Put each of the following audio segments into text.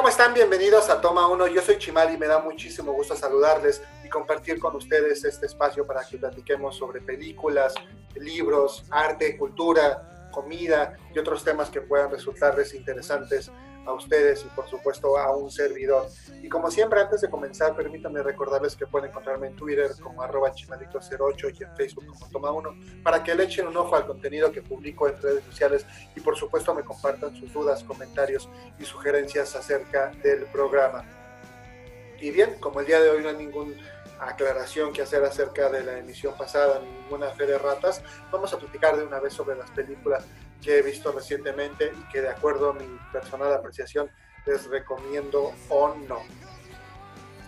¿cómo están? Bienvenidos a Toma 1. Yo soy Chimal y me da muchísimo gusto saludarles y compartir con ustedes este espacio para que platiquemos sobre películas, libros, arte, cultura, comida y otros temas que puedan resultarles interesantes a ustedes y por supuesto a un servidor. Y como siempre, antes de comenzar, permítanme recordarles que pueden encontrarme en Twitter como arroba chimalito08 y en Facebook como Toma 1 para que le echen un ojo al contenido que publico en redes sociales y por supuesto me compartan sus dudas, comentarios y sugerencias acerca del programa. Y bien, como el día de hoy no hay ninguna aclaración que hacer acerca de la emisión pasada, ninguna fe de ratas, vamos a platicar de una vez sobre las películas que he visto recientemente y que de acuerdo a mi personal apreciación les recomiendo o no.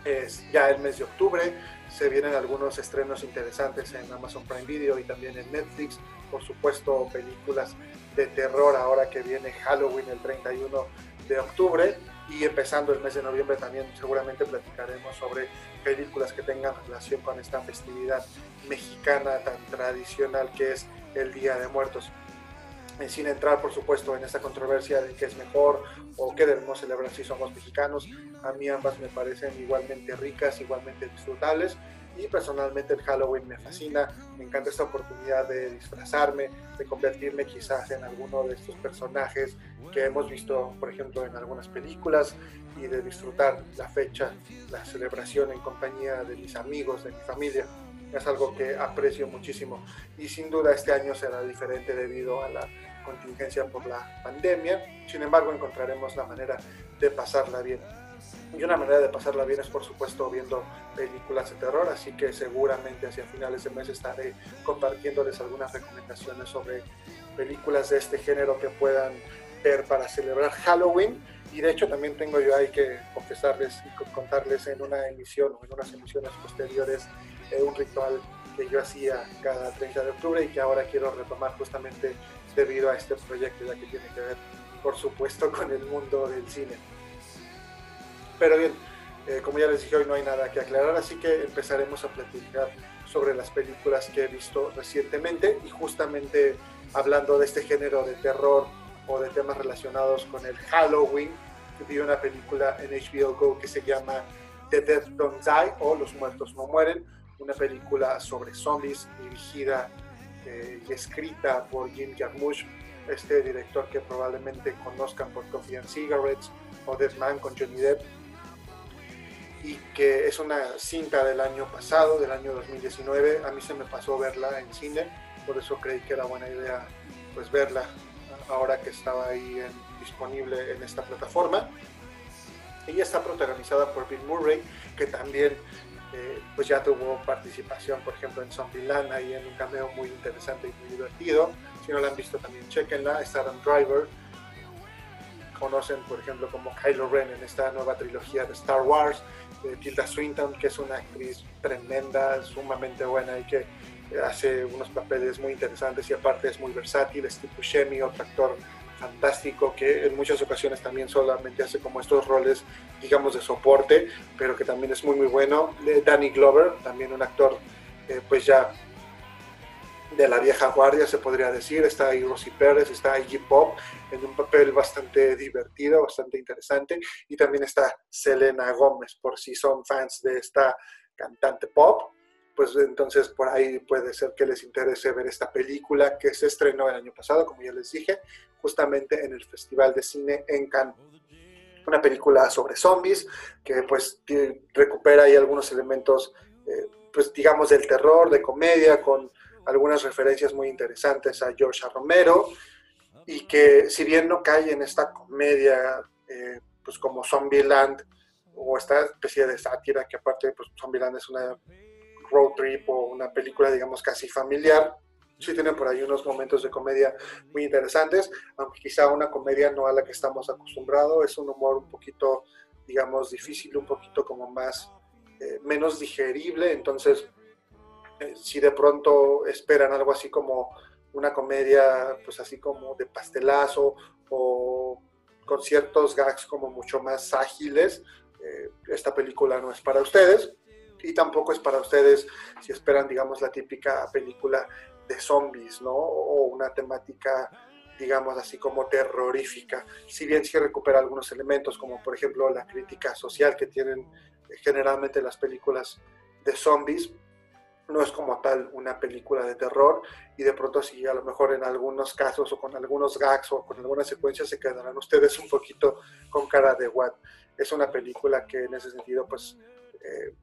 Es ya el mes de octubre, se vienen algunos estrenos interesantes en Amazon Prime Video y también en Netflix, por supuesto películas de terror ahora que viene Halloween el 31 de octubre y empezando el mes de noviembre también seguramente platicaremos sobre películas que tengan relación con esta festividad mexicana tan tradicional que es el Día de Muertos sin entrar por supuesto en esta controversia de qué es mejor o qué debemos celebrar si somos mexicanos. A mí ambas me parecen igualmente ricas, igualmente disfrutables y personalmente el Halloween me fascina, me encanta esta oportunidad de disfrazarme, de convertirme quizás en alguno de estos personajes que hemos visto, por ejemplo, en algunas películas y de disfrutar la fecha, la celebración en compañía de mis amigos, de mi familia. Es algo que aprecio muchísimo y sin duda este año será diferente debido a la contingencia por la pandemia. Sin embargo, encontraremos la manera de pasarla bien. Y una manera de pasarla bien es, por supuesto, viendo películas de terror, así que seguramente hacia finales de mes estaré compartiéndoles algunas recomendaciones sobre películas de este género que puedan ver para celebrar Halloween. Y de hecho también tengo yo ahí que confesarles y contarles en una emisión o en unas emisiones posteriores eh, un ritual que yo hacía cada 30 de octubre y que ahora quiero retomar justamente debido a este proyecto, ya que tiene que ver, por supuesto, con el mundo del cine. Pero bien, eh, como ya les dije, hoy no hay nada que aclarar, así que empezaremos a platicar sobre las películas que he visto recientemente y justamente hablando de este género de terror o de temas relacionados con el Halloween, vi una película en HBO Go que se llama The Dead Don't Die o Los Muertos No Mueren, una película sobre zombies dirigida eh, y escrita por Jim Jarmusch, este director que probablemente conozcan por Coffee and Cigarettes o Dead Man con Johnny Depp, y que es una cinta del año pasado, del año 2019. A mí se me pasó verla en cine, por eso creí que era buena idea pues verla ahora que estaba ahí disponible en esta plataforma. Ella está protagonizada por Bill Murray, que también eh, pues ya tuvo participación, por ejemplo, en Zombieland, ahí en un cameo muy interesante y muy divertido. Si no la han visto también, chequenla. Está Adam Driver. Conocen, por ejemplo, como Kylo Ren en esta nueva trilogía de Star Wars. Tilda Swinton, que es una actriz tremenda, sumamente buena y que hace unos papeles muy interesantes y aparte es muy versátil. Steve Buscemi, otro actor fantástico que en muchas ocasiones también solamente hace como estos roles, digamos, de soporte, pero que también es muy, muy bueno. Danny Glover, también un actor, eh, pues ya de la vieja guardia, se podría decir. Está ahí Rosy Pérez, está Iggy Pop, en un papel bastante divertido, bastante interesante. Y también está Selena Gómez, por si son fans de esta cantante pop pues entonces por ahí puede ser que les interese ver esta película que se estrenó el año pasado, como ya les dije, justamente en el Festival de Cine en Cannes. Una película sobre zombies que pues recupera ahí algunos elementos, eh, pues digamos, del terror, de comedia, con algunas referencias muy interesantes a George Romero y que si bien no cae en esta comedia, eh, pues como Zombieland o esta especie de sátira que aparte pues Zombieland es una road trip o una película, digamos, casi familiar. Sí tiene por ahí unos momentos de comedia muy interesantes, aunque quizá una comedia no a la que estamos acostumbrados, es un humor un poquito, digamos, difícil, un poquito como más, eh, menos digerible, entonces, eh, si de pronto esperan algo así como una comedia, pues así como de pastelazo o con ciertos gags como mucho más ágiles, eh, esta película no es para ustedes y tampoco es para ustedes si esperan, digamos, la típica película de zombies, ¿no? O una temática, digamos así como terrorífica. Si bien sí recupera algunos elementos, como por ejemplo la crítica social que tienen generalmente las películas de zombies, no es como tal una película de terror y de pronto sí a lo mejor en algunos casos o con algunos gags o con algunas secuencias se quedarán ustedes un poquito con cara de what. Es una película que en ese sentido pues eh,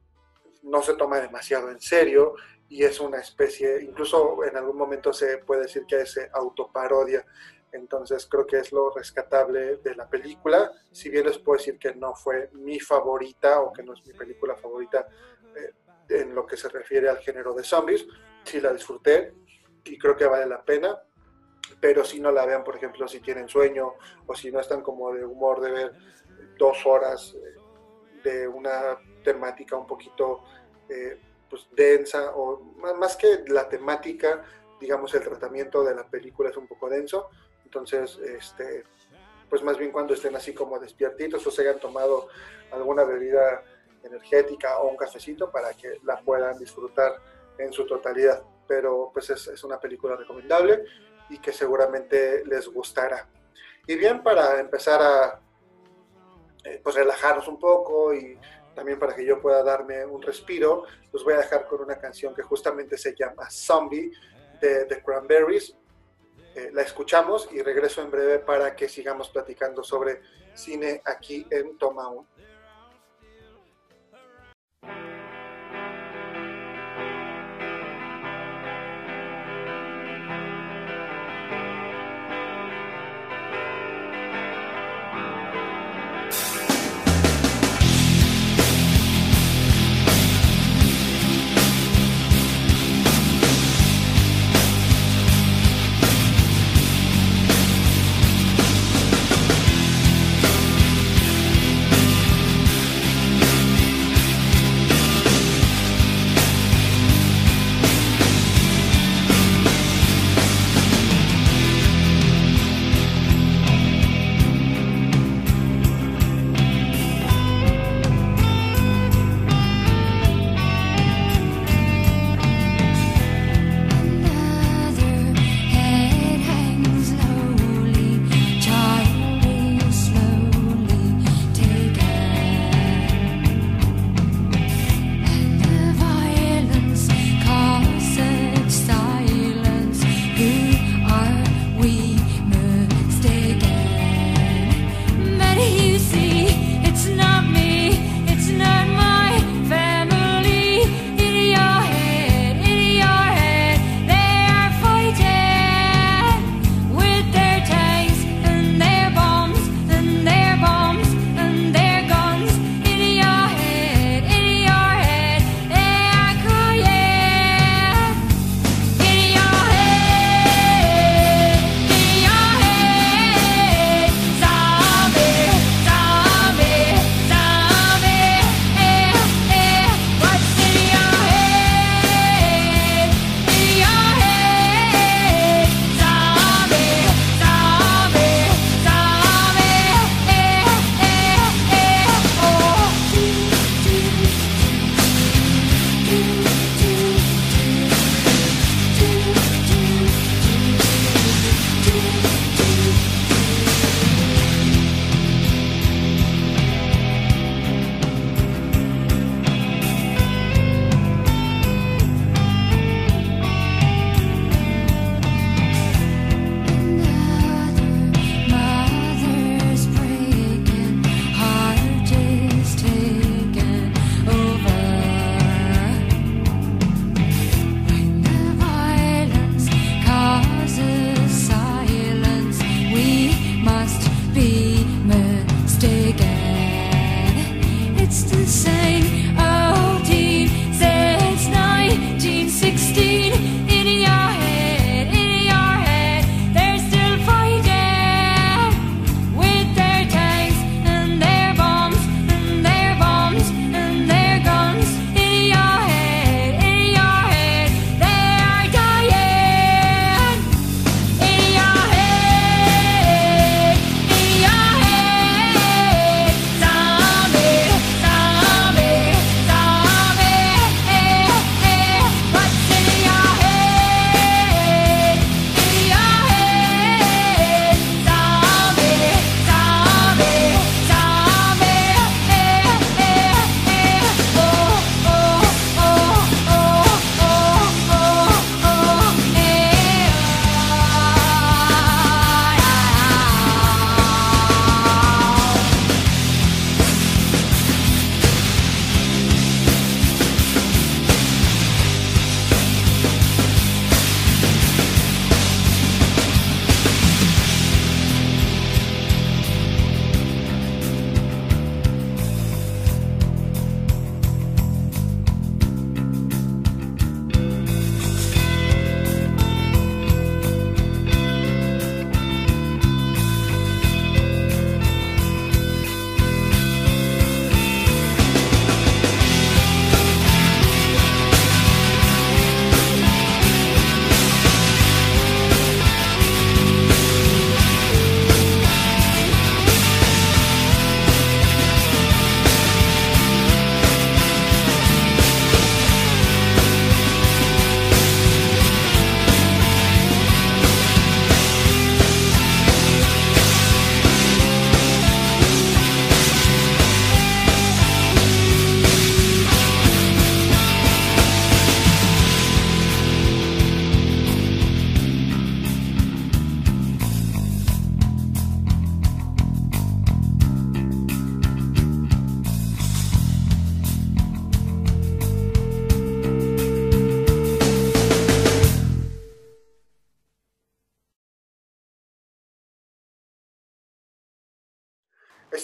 no se toma demasiado en serio y es una especie, incluso en algún momento se puede decir que es autoparodia. Entonces creo que es lo rescatable de la película. Si bien les puedo decir que no fue mi favorita o que no es mi película favorita eh, en lo que se refiere al género de zombies, sí la disfruté y creo que vale la pena. Pero si no la vean, por ejemplo, si tienen sueño o si no están como de humor de ver dos horas eh, de una temática un poquito eh, pues, densa, o más que la temática, digamos, el tratamiento de la película es un poco denso. Entonces, este, pues más bien cuando estén así como despiertitos o se hayan tomado alguna bebida energética o un cafecito para que la puedan disfrutar en su totalidad. Pero pues es, es una película recomendable y que seguramente les gustará. Y bien, para empezar a eh, pues relajarnos un poco y también para que yo pueda darme un respiro, los voy a dejar con una canción que justamente se llama Zombie de The Cranberries. Eh, la escuchamos y regreso en breve para que sigamos platicando sobre cine aquí en Toma 1.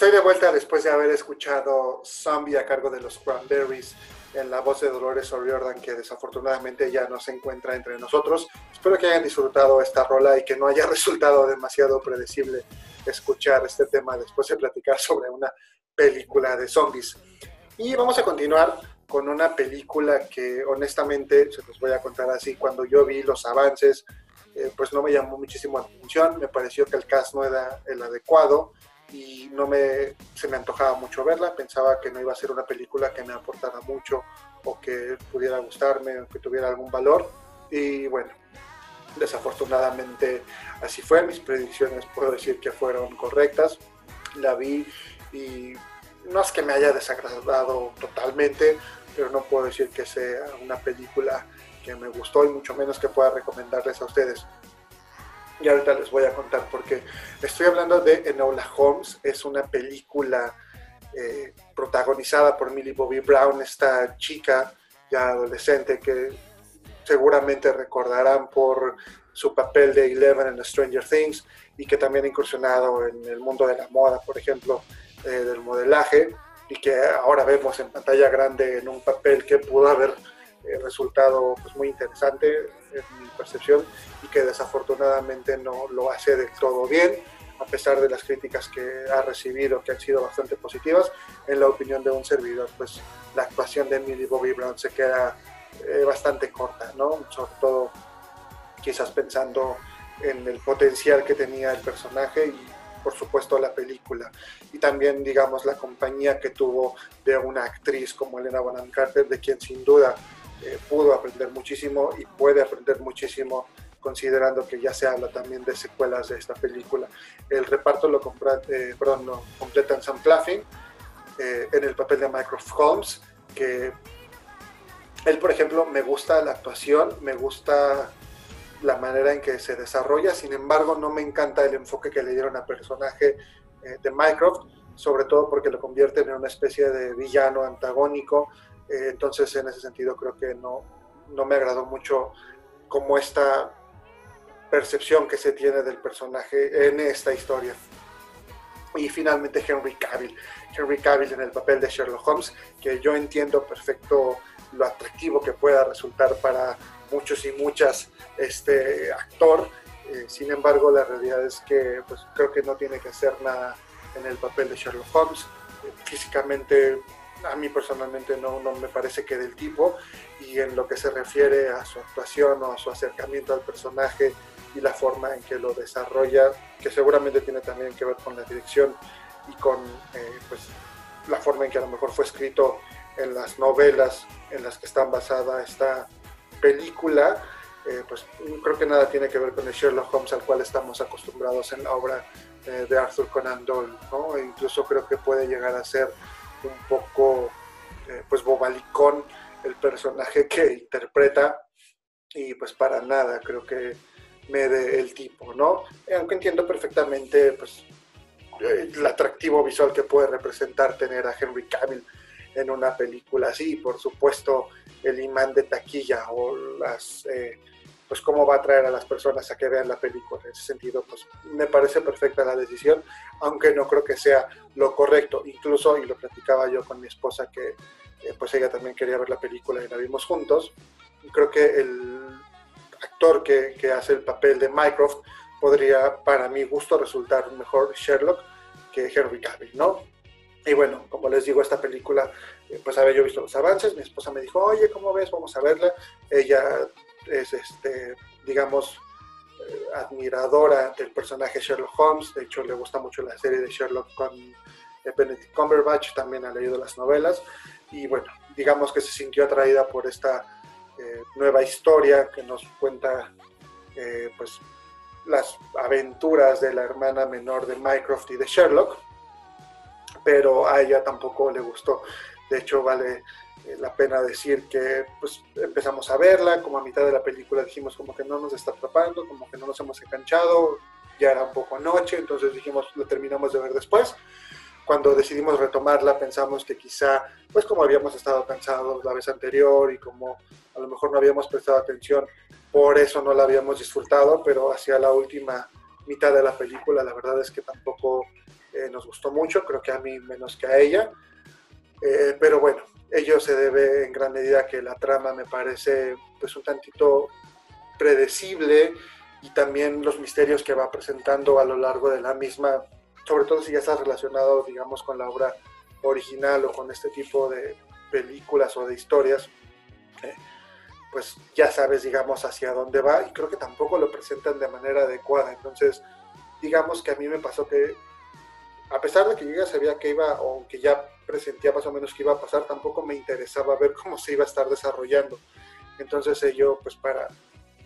Estoy de vuelta después de haber escuchado Zombie a cargo de los Cranberries en la voz de Dolores O'Riordan, que desafortunadamente ya no se encuentra entre nosotros. Espero que hayan disfrutado esta rola y que no haya resultado demasiado predecible escuchar este tema después de platicar sobre una película de zombies. Y vamos a continuar con una película que honestamente, se los voy a contar así, cuando yo vi los avances, eh, pues no me llamó muchísimo la atención, me pareció que el cast no era el adecuado y no me, se me antojaba mucho verla, pensaba que no iba a ser una película que me aportara mucho o que pudiera gustarme o que tuviera algún valor. Y bueno, desafortunadamente así fue, mis predicciones puedo decir que fueron correctas, la vi y no es que me haya desagradado totalmente, pero no puedo decir que sea una película que me gustó y mucho menos que pueda recomendarles a ustedes. Y ahorita les voy a contar porque estoy hablando de Enola Holmes, es una película eh, protagonizada por Millie Bobby Brown, esta chica ya adolescente que seguramente recordarán por su papel de Eleven en Stranger Things y que también ha incursionado en el mundo de la moda, por ejemplo, eh, del modelaje y que ahora vemos en pantalla grande en un papel que pudo haber eh, resultado pues, muy interesante en mi percepción y que desafortunadamente no lo hace del todo bien, a pesar de las críticas que ha recibido, que han sido bastante positivas. En la opinión de un servidor, pues la actuación de Millie Bobby Brown se queda eh, bastante corta, ¿no? Sobre todo quizás pensando en el potencial que tenía el personaje y por supuesto la película y también digamos la compañía que tuvo de una actriz como Elena Bonham Carter de quien sin duda eh, pudo aprender muchísimo y puede aprender muchísimo considerando que ya se habla también de secuelas de esta película. El reparto lo, compra, eh, perdón, lo completan Sam Claflin eh, en el papel de Mycroft Holmes, que él, por ejemplo, me gusta la actuación, me gusta la manera en que se desarrolla, sin embargo no me encanta el enfoque que le dieron al personaje eh, de Mycroft, sobre todo porque lo convierten en una especie de villano antagónico, eh, entonces en ese sentido creo que no, no me agradó mucho como esta percepción que se tiene del personaje en esta historia. Y finalmente Henry Cavill, Henry Cavill en el papel de Sherlock Holmes, que yo entiendo perfecto lo atractivo que pueda resultar para muchos y muchas este actor. Eh, sin embargo, la realidad es que pues, creo que no tiene que hacer nada en el papel de Sherlock Holmes. Eh, físicamente, a mí personalmente no, no me parece que del tipo. Y en lo que se refiere a su actuación o a su acercamiento al personaje y la forma en que lo desarrolla, que seguramente tiene también que ver con la dirección y con eh, pues, la forma en que a lo mejor fue escrito en las novelas en las que están basada esta película, eh, pues creo que nada tiene que ver con el Sherlock Holmes al cual estamos acostumbrados en la obra eh, de Arthur Conan Doyle, ¿no? E incluso creo que puede llegar a ser un poco, eh, pues, bobalicón el personaje que interpreta y pues para nada creo que me dé el tipo, ¿no? Aunque entiendo perfectamente, pues, el atractivo visual que puede representar tener a Henry Cavill en una película así, por supuesto el imán de taquilla o las eh, pues cómo va a atraer a las personas a que vean la película. En ese sentido, pues me parece perfecta la decisión, aunque no creo que sea lo correcto. Incluso, y lo platicaba yo con mi esposa, que eh, pues ella también quería ver la película y la vimos juntos, creo que el actor que, que hace el papel de Mycroft podría, para mi gusto, resultar mejor Sherlock que Henry Cavill, ¿no? Y bueno, como les digo, esta película, eh, pues había yo visto los avances, mi esposa me dijo, oye, ¿cómo ves? Vamos a verla. Ella es, este, digamos, eh, admiradora del personaje Sherlock Holmes, de hecho le gusta mucho la serie de Sherlock con eh, Benedict Cumberbatch, también ha leído las novelas, y bueno, digamos que se sintió atraída por esta nueva historia que nos cuenta, pues, las aventuras de la hermana menor de Mycroft y de Sherlock. Pero a ella tampoco le gustó. De hecho, vale eh, la pena decir que pues, empezamos a verla, como a mitad de la película dijimos como que no nos está atrapando, como que no nos hemos enganchado, ya era un poco noche, entonces dijimos lo terminamos de ver después. Cuando decidimos retomarla pensamos que quizá, pues como habíamos estado cansados la vez anterior y como a lo mejor no habíamos prestado atención, por eso no la habíamos disfrutado, pero hacia la última mitad de la película la verdad es que tampoco eh, nos gustó mucho, creo que a mí menos que a ella, eh, pero bueno, ello se debe en gran medida que la trama me parece pues un tantito predecible y también los misterios que va presentando a lo largo de la misma, sobre todo si ya está relacionado, digamos, con la obra original o con este tipo de películas o de historias, eh, pues ya sabes, digamos, hacia dónde va y creo que tampoco lo presentan de manera adecuada. Entonces, digamos que a mí me pasó que, a pesar de que yo ya sabía que iba, o que ya presentía más o menos que iba a pasar, tampoco me interesaba ver cómo se iba a estar desarrollando. Entonces ello, pues para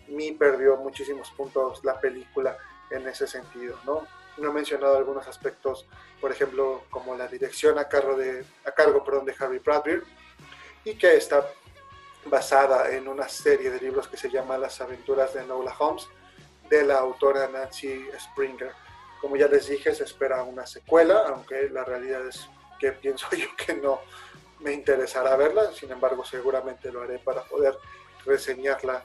mí perdió muchísimos puntos la película en ese sentido, ¿no? No he mencionado algunos aspectos, por ejemplo, como la dirección a cargo de, a cargo, perdón, de Harry Bradbury, y que está basada en una serie de libros que se llama Las aventuras de Nola Holmes, de la autora Nancy Springer. Como ya les dije, se espera una secuela, aunque la realidad es que pienso yo que no me interesará verla, sin embargo seguramente lo haré para poder reseñarla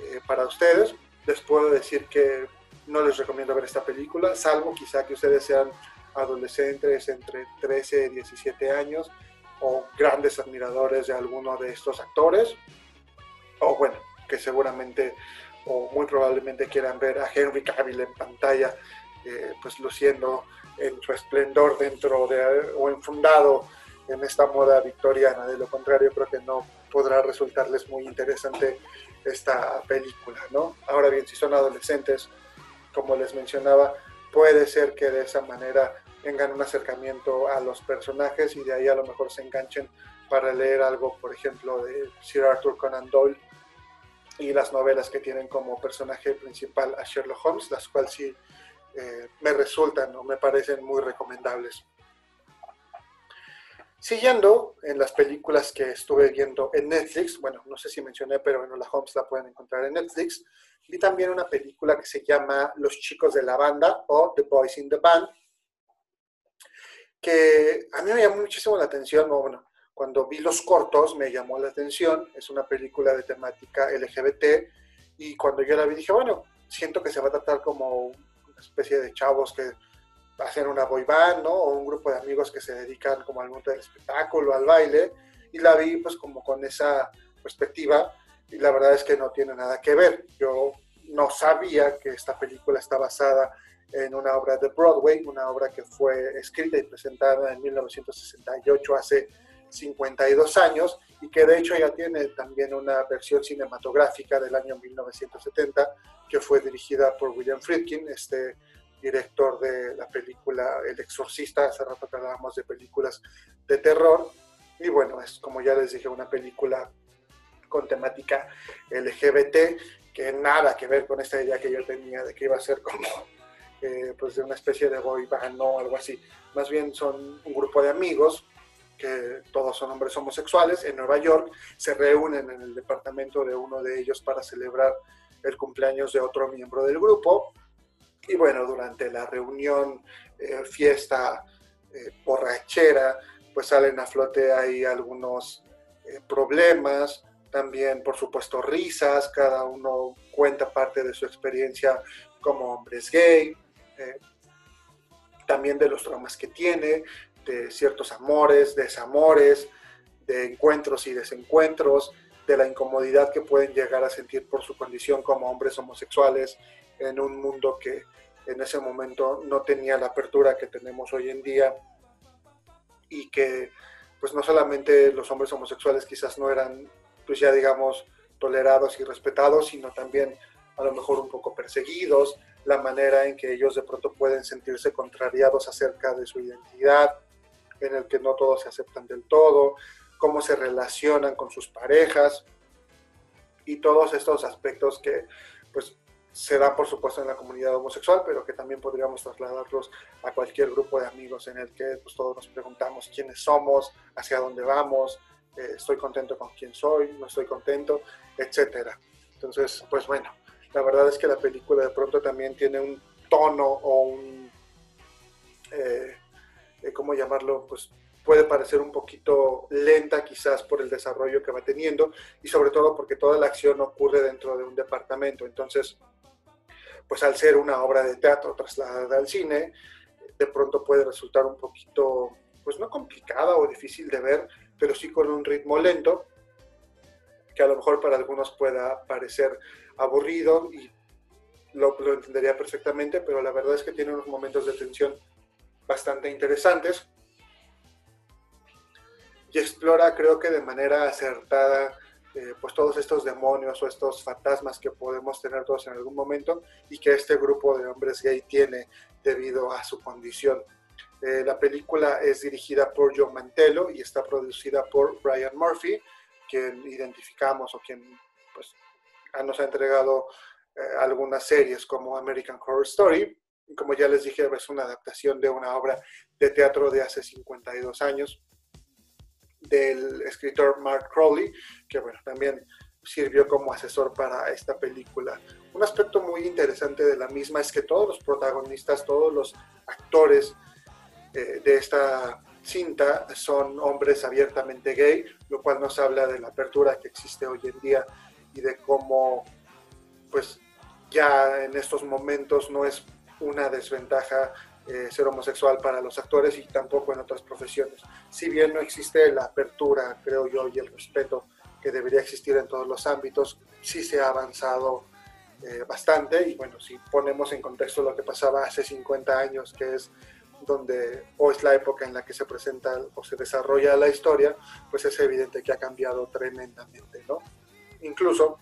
eh, para ustedes. Les puedo decir que no les recomiendo ver esta película, salvo quizá que ustedes sean adolescentes entre 13 y 17 años o grandes admiradores de alguno de estos actores, o bueno, que seguramente o muy probablemente quieran ver a Henry Cavill en pantalla, eh, pues luciendo en su esplendor dentro de o enfundado en esta moda victoriana. De lo contrario, creo que no podrá resultarles muy interesante esta película, ¿no? Ahora bien, si son adolescentes, como les mencionaba, puede ser que de esa manera tengan un acercamiento a los personajes y de ahí a lo mejor se enganchen para leer algo, por ejemplo, de Sir Arthur Conan Doyle y las novelas que tienen como personaje principal a Sherlock Holmes, las cuales sí eh, me resultan o me parecen muy recomendables. Siguiendo en las películas que estuve viendo en Netflix, bueno, no sé si mencioné, pero en la Holmes la pueden encontrar en Netflix, vi también una película que se llama Los chicos de la banda o The Boys in the Band, que a mí me llamó muchísimo la atención, bueno, cuando vi los cortos me llamó la atención, es una película de temática LGBT y cuando yo la vi dije, bueno, siento que se va a tratar como especie de chavos que hacen una boy band, ¿no? O un grupo de amigos que se dedican como al mundo del espectáculo, al baile, y la vi pues como con esa perspectiva, y la verdad es que no tiene nada que ver. Yo no sabía que esta película está basada en una obra de Broadway, una obra que fue escrita y presentada en 1968, hace 52 años, y que de hecho ya tiene también una versión cinematográfica del año 1970, que fue dirigida por William Friedkin, este director de la película El Exorcista, hace rato que hablábamos de películas de terror, y bueno, es como ya les dije, una película con temática LGBT, que nada que ver con esta idea que yo tenía de que iba a ser como eh, pues de una especie de boy band o algo así. Más bien son un grupo de amigos que todos son hombres homosexuales en Nueva York, se reúnen en el departamento de uno de ellos para celebrar el cumpleaños de otro miembro del grupo. Y bueno, durante la reunión, eh, fiesta, eh, borrachera, pues salen a flote ahí algunos eh, problemas, también por supuesto risas, cada uno cuenta parte de su experiencia como hombres gay, también de los traumas que tiene, de ciertos amores, desamores, de encuentros y desencuentros, de la incomodidad que pueden llegar a sentir por su condición como hombres homosexuales en un mundo que en ese momento no tenía la apertura que tenemos hoy en día. Y que pues no solamente los hombres homosexuales quizás no eran pues ya digamos tolerados y respetados, sino también a lo mejor un poco perseguidos, la manera en que ellos de pronto pueden sentirse contrariados acerca de su identidad, en el que no todos se aceptan del todo, cómo se relacionan con sus parejas y todos estos aspectos que pues se da por supuesto en la comunidad homosexual, pero que también podríamos trasladarlos a cualquier grupo de amigos en el que pues, todos nos preguntamos quiénes somos, hacia dónde vamos, eh, estoy contento con quién soy, no estoy contento, etcétera. Entonces, pues bueno, la verdad es que la película de pronto también tiene un tono o un, eh, ¿cómo llamarlo? Pues puede parecer un poquito lenta quizás por el desarrollo que va teniendo y sobre todo porque toda la acción ocurre dentro de un departamento. Entonces, pues al ser una obra de teatro trasladada al cine, de pronto puede resultar un poquito, pues no complicada o difícil de ver, pero sí con un ritmo lento, que a lo mejor para algunos pueda parecer aburrido y lo entendería perfectamente, pero la verdad es que tiene unos momentos de tensión bastante interesantes y explora creo que de manera acertada eh, pues todos estos demonios o estos fantasmas que podemos tener todos en algún momento y que este grupo de hombres gay tiene debido a su condición. Eh, la película es dirigida por John Mantello y está producida por Brian Murphy, quien identificamos o quien pues, nos ha entregado eh, algunas series como American Horror Story. Como ya les dije, es una adaptación de una obra de teatro de hace 52 años del escritor Mark Crowley, que bueno, también sirvió como asesor para esta película. Un aspecto muy interesante de la misma es que todos los protagonistas, todos los actores eh, de esta cinta son hombres abiertamente gay, lo cual nos habla de la apertura que existe hoy en día y de cómo pues ya en estos momentos no es una desventaja eh, ser homosexual para los actores y tampoco en otras profesiones. Si bien no existe la apertura, creo yo, y el respeto que debería existir en todos los ámbitos, sí se ha avanzado eh, bastante y bueno, si ponemos en contexto lo que pasaba hace 50 años, que es donde o es la época en la que se presenta o se desarrolla la historia, pues es evidente que ha cambiado tremendamente, ¿no? Incluso,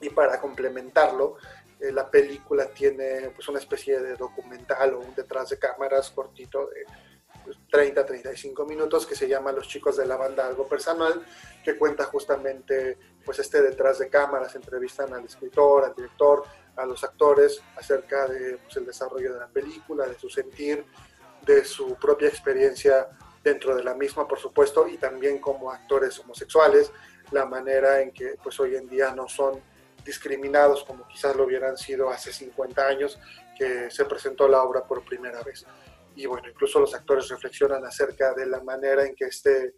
y para complementarlo, eh, la película tiene pues una especie de documental o un detrás de cámaras cortito de 30, pues, 35 minutos que se llama Los chicos de la banda algo personal, que cuenta justamente pues este detrás de cámaras, entrevistan al escritor, al director, a los actores acerca de pues, el desarrollo de la película, de su sentir, de su propia experiencia dentro de la misma, por supuesto, y también como actores homosexuales, la manera en que pues hoy en día no son discriminados como quizás lo hubieran sido hace 50 años que se presentó la obra por primera vez. Y bueno, incluso los actores reflexionan acerca de la manera en que este eh,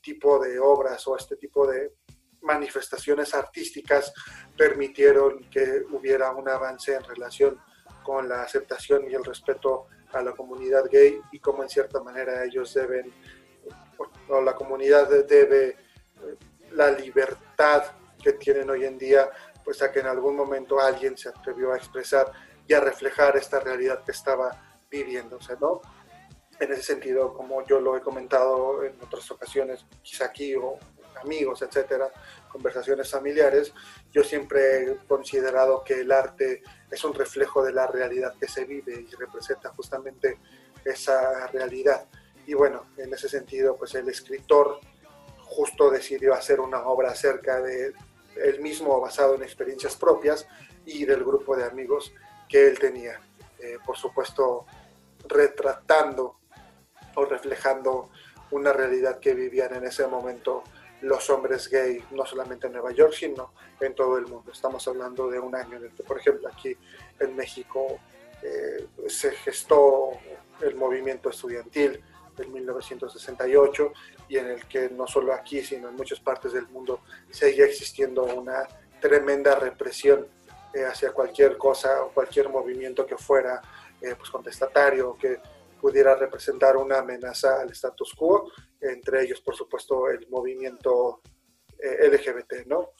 tipo de obras o este tipo de manifestaciones artísticas permitieron que hubiera un avance en relación con la aceptación y el respeto a la comunidad gay y cómo en cierta manera ellos deben, o la comunidad debe eh, la libertad que tienen hoy en día, pues a que en algún momento alguien se atrevió a expresar y a reflejar esta realidad que estaba viviéndose, ¿no? En ese sentido, como yo lo he comentado en otras ocasiones, quizá aquí o amigos, etcétera, conversaciones familiares, yo siempre he considerado que el arte es un reflejo de la realidad que se vive y representa justamente esa realidad. Y bueno, en ese sentido, pues el escritor justo decidió hacer una obra acerca de él mismo basado en experiencias propias y del grupo de amigos que él tenía. Eh, por supuesto, retratando o reflejando una realidad que vivían en ese momento los hombres gay, no solamente en Nueva York, sino en todo el mundo. Estamos hablando de un año en el que, por ejemplo, aquí en México eh, se gestó el movimiento estudiantil del 1968 y en el que no solo aquí, sino en muchas partes del mundo seguía existiendo una tremenda represión eh, hacia cualquier cosa o cualquier movimiento que fuera eh, pues contestatario que pudiera representar una amenaza al status quo, entre ellos, por supuesto, el movimiento eh, LGBT, ¿no?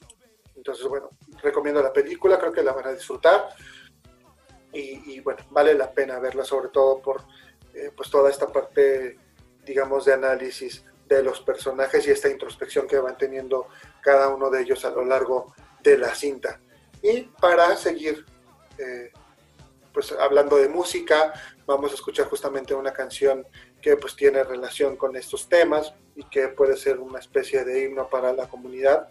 Entonces, bueno, recomiendo la película, creo que la van a disfrutar y, y bueno, vale la pena verla, sobre todo por pues toda esta parte digamos, de análisis de los personajes y esta introspección que van teniendo cada uno de ellos a lo largo de la cinta. Y para seguir eh, pues hablando de música, vamos a escuchar justamente una canción que pues tiene relación con estos temas y que puede ser una especie de himno para la comunidad.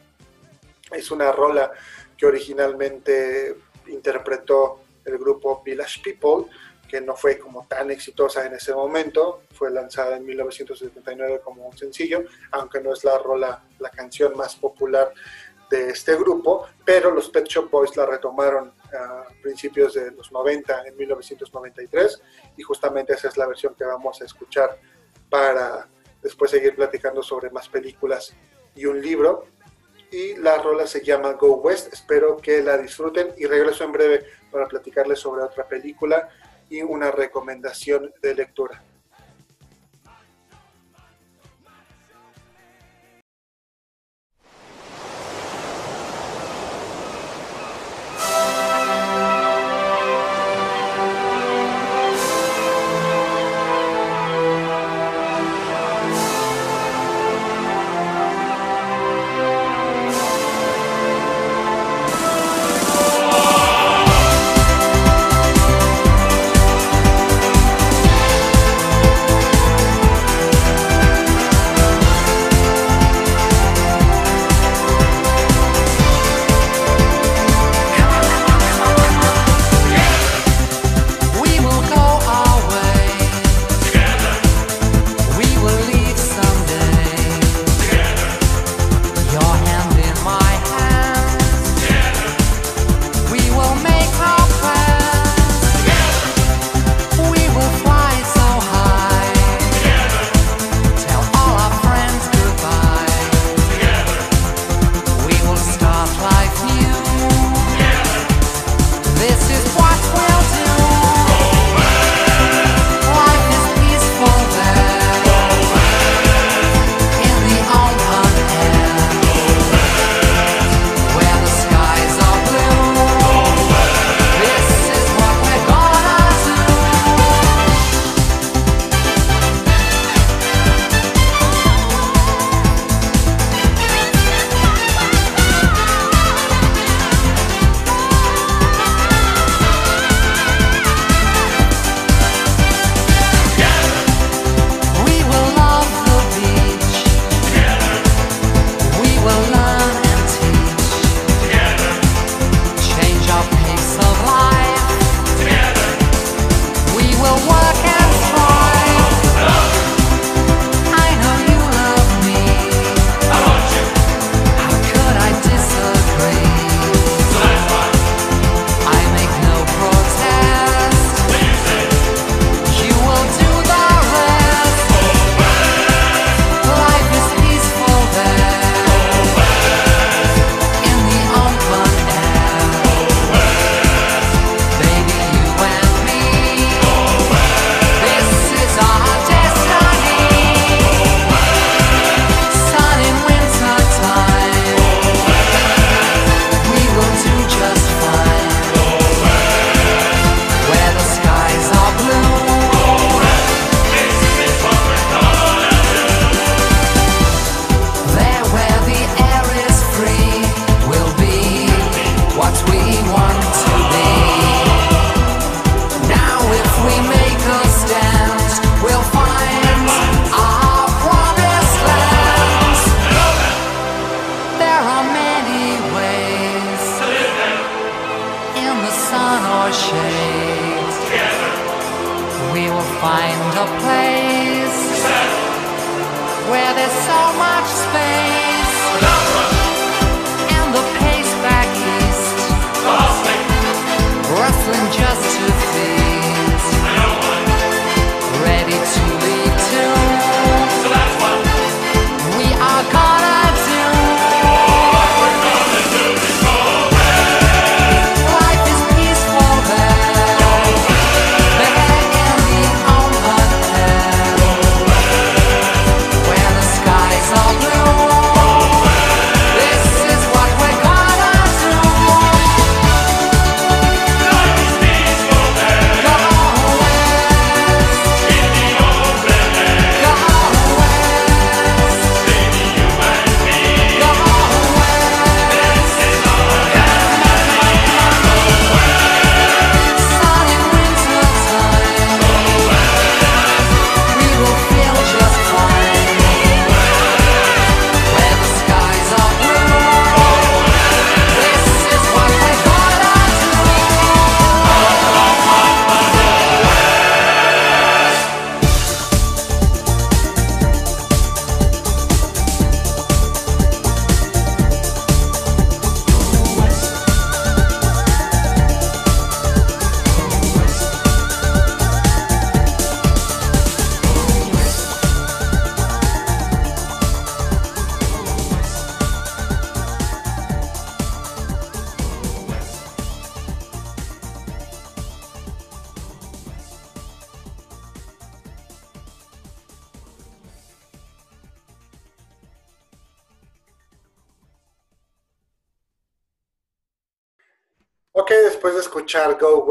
Es una rola que originalmente interpretó el grupo Village People, que no fue como tan exitosa en ese momento, fue lanzada en 1979 como un sencillo, aunque no es la rola, la canción más popular de este grupo, pero los Pet Shop Boys la retomaron a principios de los 90, en 1993, y justamente esa es la versión que vamos a escuchar para después seguir platicando sobre más películas y un libro. Y la rola se llama Go West, espero que la disfruten y regreso en breve para platicarles sobre otra película y una recomendación de lectura.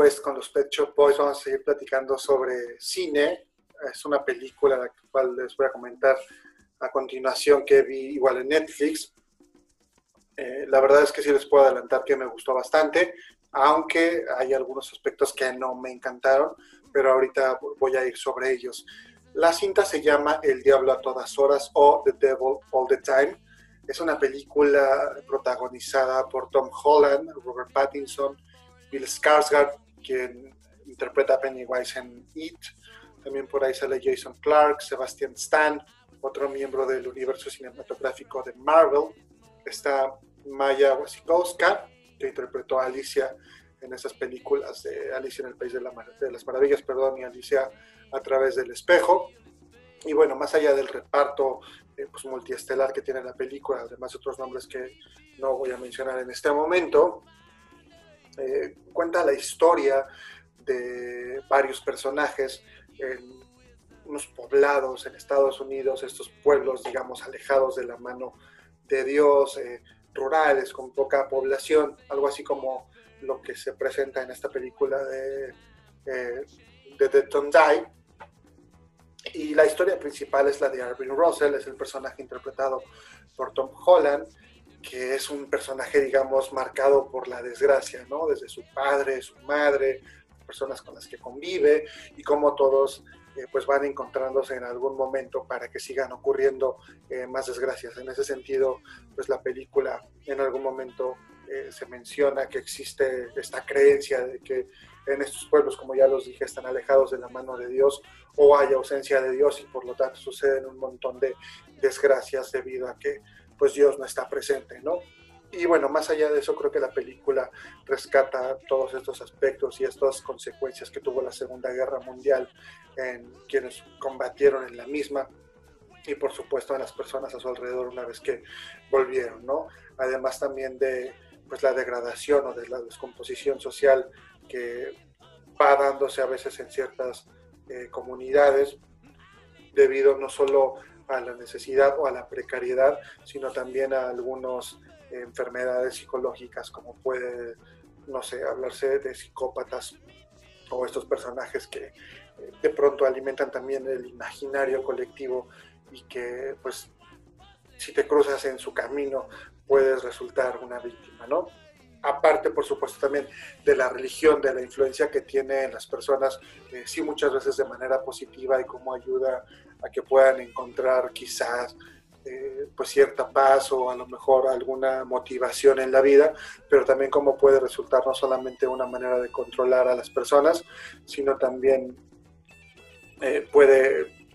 West con los Pet Shop Boys, vamos a seguir platicando sobre cine. Es una película la cual les voy a comentar a continuación que vi igual en Netflix. Eh, la verdad es que sí les puedo adelantar que me gustó bastante, aunque hay algunos aspectos que no me encantaron, pero ahorita voy a ir sobre ellos. La cinta se llama El Diablo a todas horas o The Devil All the Time. Es una película protagonizada por Tom Holland, Robert Pattinson, Bill Skarsgård, quien interpreta a Pennywise en It. También por ahí sale Jason Clark, Sebastian Stan, otro miembro del universo cinematográfico de Marvel. Está Maya Wasikowska, que interpretó a Alicia en esas películas de Alicia en el País de, las Maravillas, perdón, y Alicia a través del espejo. Y bueno, más allá del reparto eh, pues, multiestelar que tiene la película, además de otros nombres que no voy a mencionar en este momento, eh, cuenta la historia de varios personajes en unos poblados en Estados Unidos, estos pueblos, digamos, alejados de la mano de Dios, eh, rurales, con poca población, algo así como lo que se presenta en esta película de, eh, de Die. Y la historia principal es la de Arvin Russell, es el personaje interpretado por Tom Holland, que es un personaje, digamos, marcado por la desgracia, ¿no? Desde su padre, su madre, personas con las que convive y cómo todos eh, pues van encontrándose en algún momento para que sigan ocurriendo eh, más desgracias. En ese sentido, pues la película en algún momento eh, se menciona que existe esta creencia de que en estos pueblos, como ya los dije, están alejados de la mano de Dios o hay ausencia de Dios y por lo tanto suceden un montón de desgracias debido a que pues Dios no está presente, ¿no? Y bueno, más allá de eso, creo que la película rescata todos estos aspectos y estas consecuencias que tuvo la Segunda Guerra Mundial en quienes combatieron en la misma y por supuesto en las personas a su alrededor una vez que volvieron, ¿no? Además también de pues la degradación o de la descomposición social que va dándose a veces en ciertas eh, comunidades debido no solo a la necesidad o a la precariedad, sino también a algunas enfermedades psicológicas, como puede, no sé, hablarse de psicópatas o estos personajes que eh, de pronto alimentan también el imaginario colectivo y que pues si te cruzas en su camino puedes resultar una víctima, ¿no? aparte, por supuesto, también de la religión, de la influencia que tiene en las personas, eh, sí muchas veces de manera positiva y cómo ayuda a que puedan encontrar quizás eh, pues cierta paz o a lo mejor alguna motivación en la vida, pero también cómo puede resultar no solamente una manera de controlar a las personas, sino también eh, puede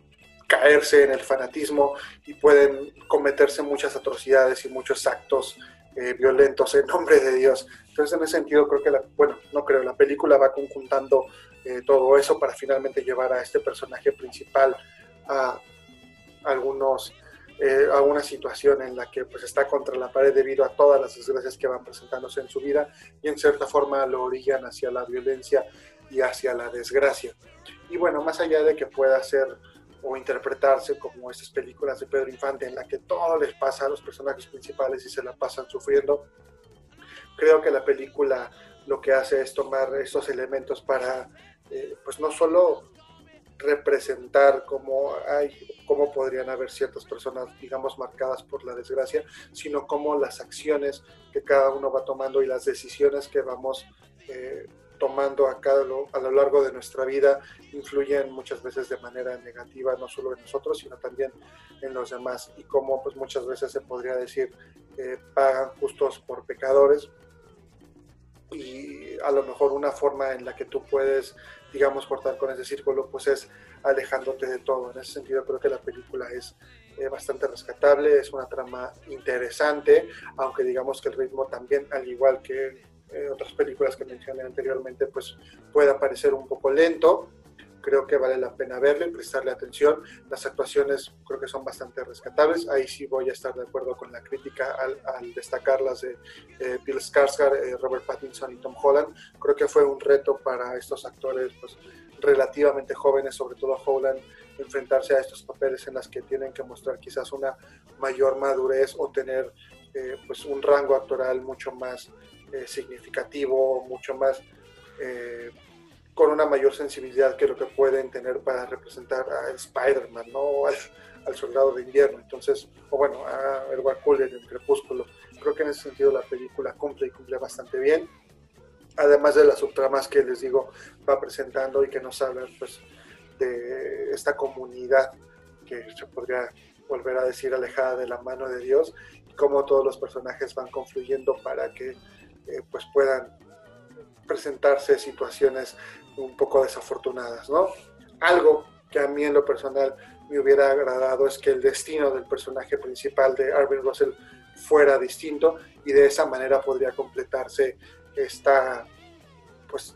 caerse en el fanatismo y pueden cometerse muchas atrocidades y muchos actos eh, violentos en nombre de Dios. Entonces, en ese sentido, creo que la, bueno, no creo, la película va conjuntando todo eso para finalmente llevar a este personaje principal a algunos eh, situación en la que pues está contra la pared debido a todas las desgracias que van presentándose en su vida y en cierta forma lo orillan hacia la violencia y hacia la desgracia. Y bueno, más allá de que pueda ser o interpretarse como esas películas de Pedro Infante en la que todo les pasa a los personajes principales y se la pasan sufriendo. Creo que la película lo que hace es tomar estos elementos para, eh, pues no solo representar cómo hay, cómo podrían haber ciertas personas, digamos, marcadas por la desgracia, sino cómo las acciones que cada uno va tomando y las decisiones que vamos eh, tomando a, cada, a lo largo de nuestra vida influyen muchas veces de manera negativa, no solo en nosotros, sino también en los demás. Y como pues muchas veces se podría decir, que pagan justos por pecadores. Y a lo mejor una forma en la que tú puedes, digamos, cortar con ese círculo, pues es alejándote de todo. En ese sentido creo que la película es eh, bastante rescatable, es una trama interesante, aunque digamos que el ritmo también, al igual que eh, otras películas que mencioné anteriormente, pues puede parecer un poco lento. Creo que vale la pena verle, prestarle atención. Las actuaciones creo que son bastante rescatables. Ahí sí voy a estar de acuerdo con la crítica al, al destacar las de eh, Bill Skarsgård, eh, Robert Pattinson y Tom Holland. Creo que fue un reto para estos actores pues, relativamente jóvenes, sobre todo Holland, enfrentarse a estos papeles en las que tienen que mostrar quizás una mayor madurez o tener pues un rango actoral mucho más eh, significativo, mucho más eh, con una mayor sensibilidad que lo que pueden tener para representar a Spider-Man, ¿no? Al, al, soldado de invierno, entonces, o bueno, a Edward Cullen en Crepúsculo. Creo que en ese sentido la película cumple y cumple bastante bien, además de las subtramas que les digo va presentando y que nos hablan pues de esta comunidad que se podría volver a decir alejada de la mano de Dios y cómo todos los personajes van confluyendo para que eh, pues puedan presentarse situaciones un poco desafortunadas, ¿no? Algo que a mí en lo personal me hubiera agradado es que el destino del personaje principal de Arvin Russell fuera distinto y de esa manera podría completarse esta pues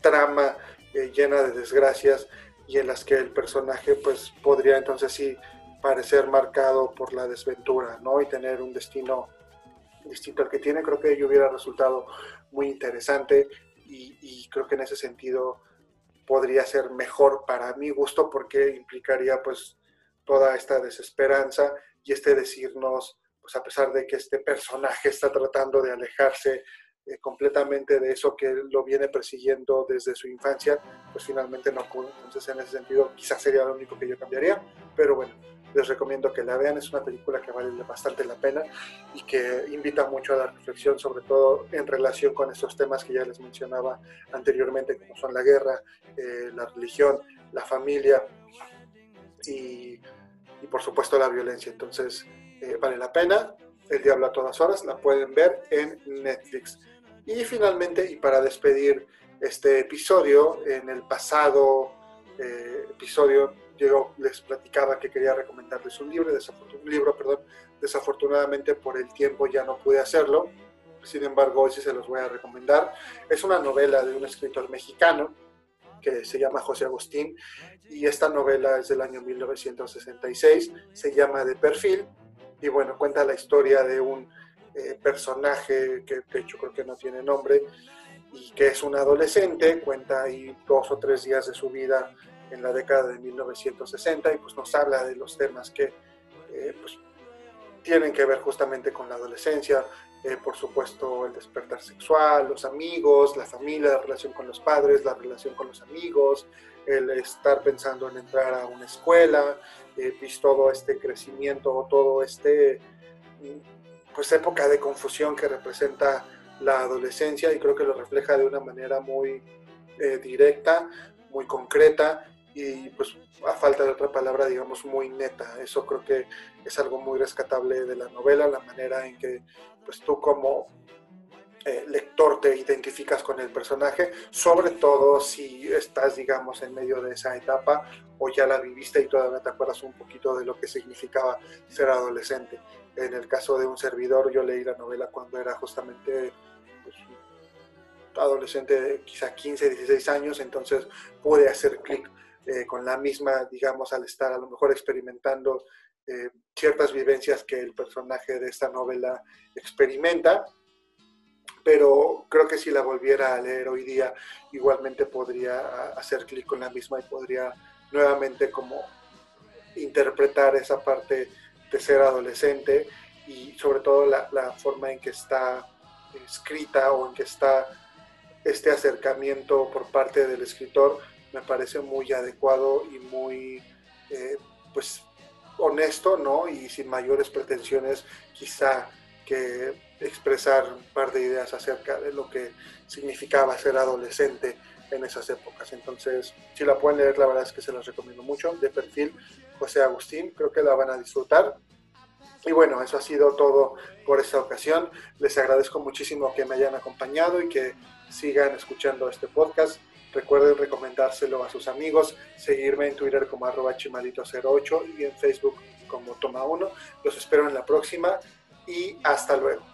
trama eh, llena de desgracias y en las que el personaje pues podría entonces sí parecer marcado por la desventura, ¿no? Y tener un destino distinto al que tiene, creo que ello hubiera resultado muy interesante y, creo que en ese sentido podría ser mejor para mi gusto porque implicaría pues toda esta desesperanza y este decirnos, pues a pesar de que este personaje está tratando de alejarse eh, completamente de eso que lo viene persiguiendo desde su infancia, pues finalmente no pudo. Entonces en ese sentido quizás sería lo único que yo cambiaría, pero bueno, les recomiendo que la vean, es una película que vale bastante la pena y que invita mucho a la reflexión, sobre todo en relación con estos temas que ya les mencionaba anteriormente, como son la guerra, eh, la religión, la familia y, y, por supuesto la violencia. Entonces, eh, vale la pena. El Diablo a todas horas, la pueden ver en Netflix. Y finalmente, y para despedir este episodio, en el pasado eh, episodio yo les platicaba que quería recomendarles un libro, desafortunadamente por el tiempo ya no pude hacerlo, sin embargo hoy sí se los voy a recomendar. Es una novela de un escritor mexicano que se llama José Agustín y esta novela es del año 1966, se llama De Perfil y bueno, cuenta la historia de un eh, personaje que de hecho creo que no tiene nombre y que es un adolescente, cuenta ahí dos o tres días de su vida en la década de 1960 y pues nos habla de los temas que eh, pues, tienen que ver justamente con la adolescencia, eh, por supuesto el despertar sexual, los amigos, la familia, la relación con los padres, la relación con los amigos, el estar pensando en entrar a una escuela, eh, todo este crecimiento, todo este pues época de confusión que representa la adolescencia y creo que lo refleja de una manera muy directa, muy concreta y pues a falta de otra palabra, digamos, muy neta. Eso creo que es algo muy rescatable de la novela, la manera en que pues tú como eh, lector te identificas con el personaje, sobre todo si estás, digamos, en medio de esa etapa o ya la viviste y todavía te acuerdas un poquito de lo que significaba ser adolescente. En el caso de un servidor, yo leí la novela cuando era justamente pues, adolescente quizá 15, 16 años, entonces pude hacer clic eh, con la misma, digamos, al estar a lo mejor experimentando eh, ciertas vivencias que el personaje de esta novela experimenta, pero creo que si la volviera a leer hoy día, igualmente podría hacer clic con la misma y podría nuevamente como interpretar esa parte de ser adolescente y sobre todo la, la forma en que está escrita o en que está este acercamiento por parte del escritor me parece muy adecuado y muy, eh, pues, honesto, ¿no? Y sin mayores pretensiones, quizá que expresar un par de ideas acerca de lo que significaba ser adolescente en esas épocas. Entonces, si la pueden leer, la verdad es que se las recomiendo mucho. De perfil, José Agustín, creo que la van a disfrutar. Y bueno, eso ha sido todo por esta ocasión. Les agradezco muchísimo que me hayan acompañado y que sigan escuchando este podcast. Recuerden recomendárselo a sus amigos, seguirme en Twitter como arroba chimalito08 y en Facebook como Toma1. Los espero en la próxima y hasta luego.